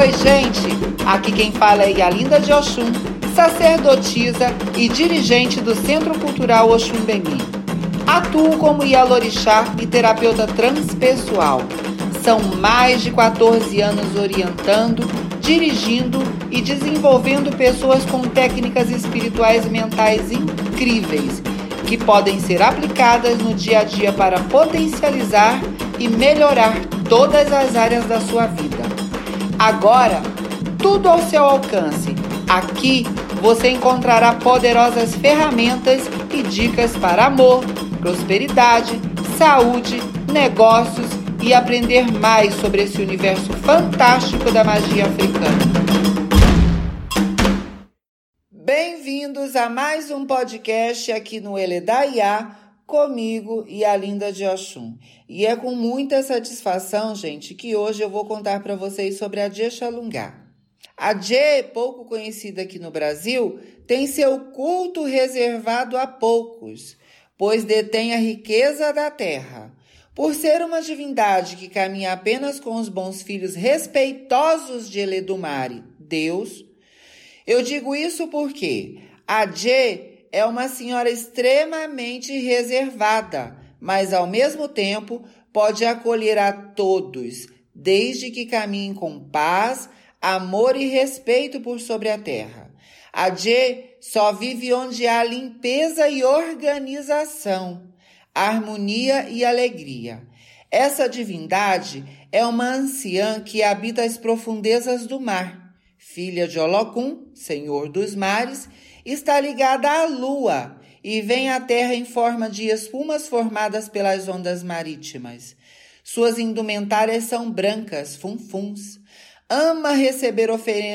Oi, gente! Aqui quem fala é Yalinda de Oxum, sacerdotisa e dirigente do Centro Cultural Oxum Bemi. Atuo como Yalorixá e terapeuta transpessoal. São mais de 14 anos orientando, dirigindo e desenvolvendo pessoas com técnicas espirituais e mentais incríveis que podem ser aplicadas no dia a dia para potencializar e melhorar todas as áreas da sua vida. Agora, tudo ao seu alcance. Aqui você encontrará poderosas ferramentas e dicas para amor, prosperidade, saúde, negócios e aprender mais sobre esse universo fantástico da magia africana. Bem-vindos a mais um podcast aqui no Eledaiá, comigo e a Linda de Oxum. E é com muita satisfação, gente, que hoje eu vou contar para vocês sobre a Djexalungá. A Dje, pouco conhecida aqui no Brasil, tem seu culto reservado a poucos, pois detém a riqueza da terra. Por ser uma divindade que caminha apenas com os bons filhos respeitosos de Eledumare, Deus, eu digo isso porque a Dje é uma senhora extremamente reservada, mas ao mesmo tempo pode acolher a todos, desde que caminhem com paz, amor e respeito por sobre a terra. A Dje só vive onde há limpeza e organização, harmonia e alegria. Essa divindade é uma anciã que habita as profundezas do mar. Filha de Olocum, senhor dos mares, está ligada à lua e vem à terra em forma de espumas formadas pelas ondas marítimas. Suas indumentárias são brancas, funfuns. Ama receber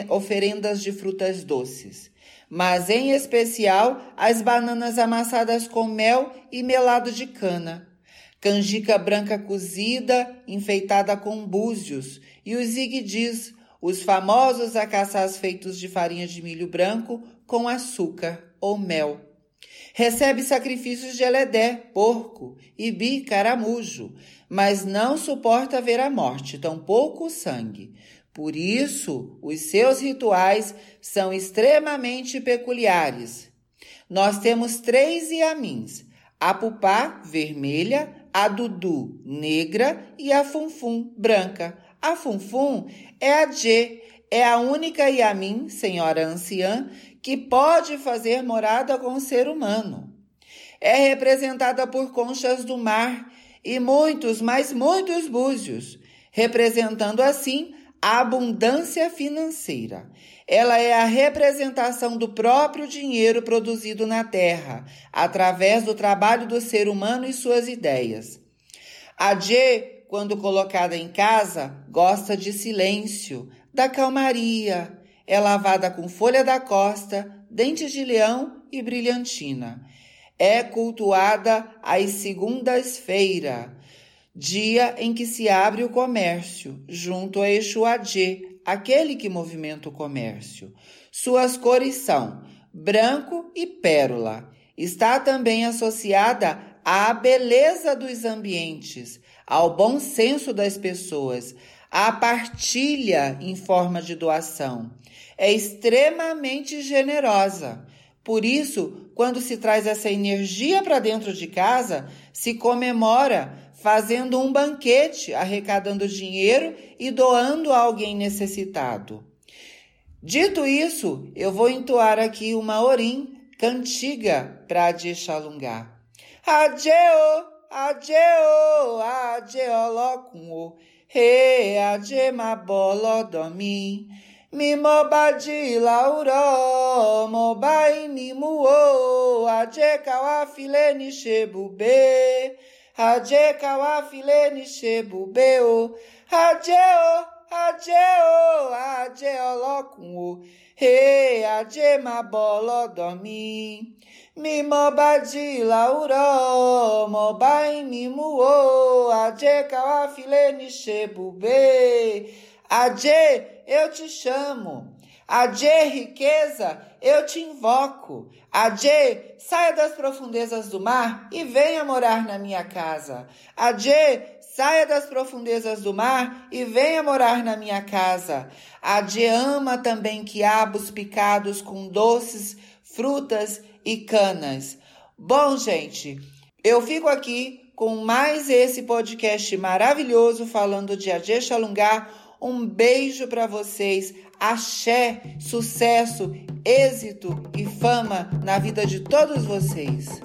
oferendas de frutas doces, mas em especial as bananas amassadas com mel e melado de cana, canjica branca cozida, enfeitada com búzios, e os iguidis, os famosos acaçás feitos de farinha de milho branco com açúcar ou mel. Recebe sacrifícios de eledé, porco, ibi, caramujo, mas não suporta ver a morte, tampouco o sangue. Por isso, os seus rituais são extremamente peculiares. Nós temos três iamins: a pupá vermelha, a dudu negra e a funfum branca. A funfum é a Dje, é a única Yamin, senhora anciã, que pode fazer morada com o ser humano. É representada por conchas do mar e muitos, mas muitos búzios, representando assim a abundância financeira. Ela é a representação do próprio dinheiro produzido na terra, através do trabalho do ser humano e suas ideias. A Dje, quando colocada em casa, gosta de silêncio, da calmaria. É lavada com folha da costa, dentes de leão e brilhantina. É cultuada às segundas-feiras dia em que se abre o comércio, junto a Exuadê, aquele que movimenta o comércio. Suas cores são branco e pérola. Está também associada à beleza dos ambientes, ao bom senso das pessoas, à partilha em forma de doação. É extremamente generosa. Por isso, quando se traz essa energia para dentro de casa, se comemora fazendo um banquete, arrecadando dinheiro e doando a alguém necessitado. Dito isso, eu vou entoar aqui uma orim cantiga para Adixalungá. Adeo, adeo, adeolocum, re ademabolodomim. Mi mobadi lauro, mobai mi muo, ade kawafile ni shebube. Ni shebubeo. Hadjeo, hadjeo, hadje olokun o. He, hadje ma bolo domi. Mi mo bai mi muo. Hadje kawafile shebube. Adê, eu te chamo. Adê, riqueza, eu te invoco. Adê, saia das profundezas do mar e venha morar na minha casa. Adê, saia das profundezas do mar e venha morar na minha casa. Adê ama também quiabos picados com doces, frutas e canas. Bom, gente, eu fico aqui com mais esse podcast maravilhoso falando de Adê Xalungá. Um beijo para vocês. Axé, sucesso, êxito e fama na vida de todos vocês.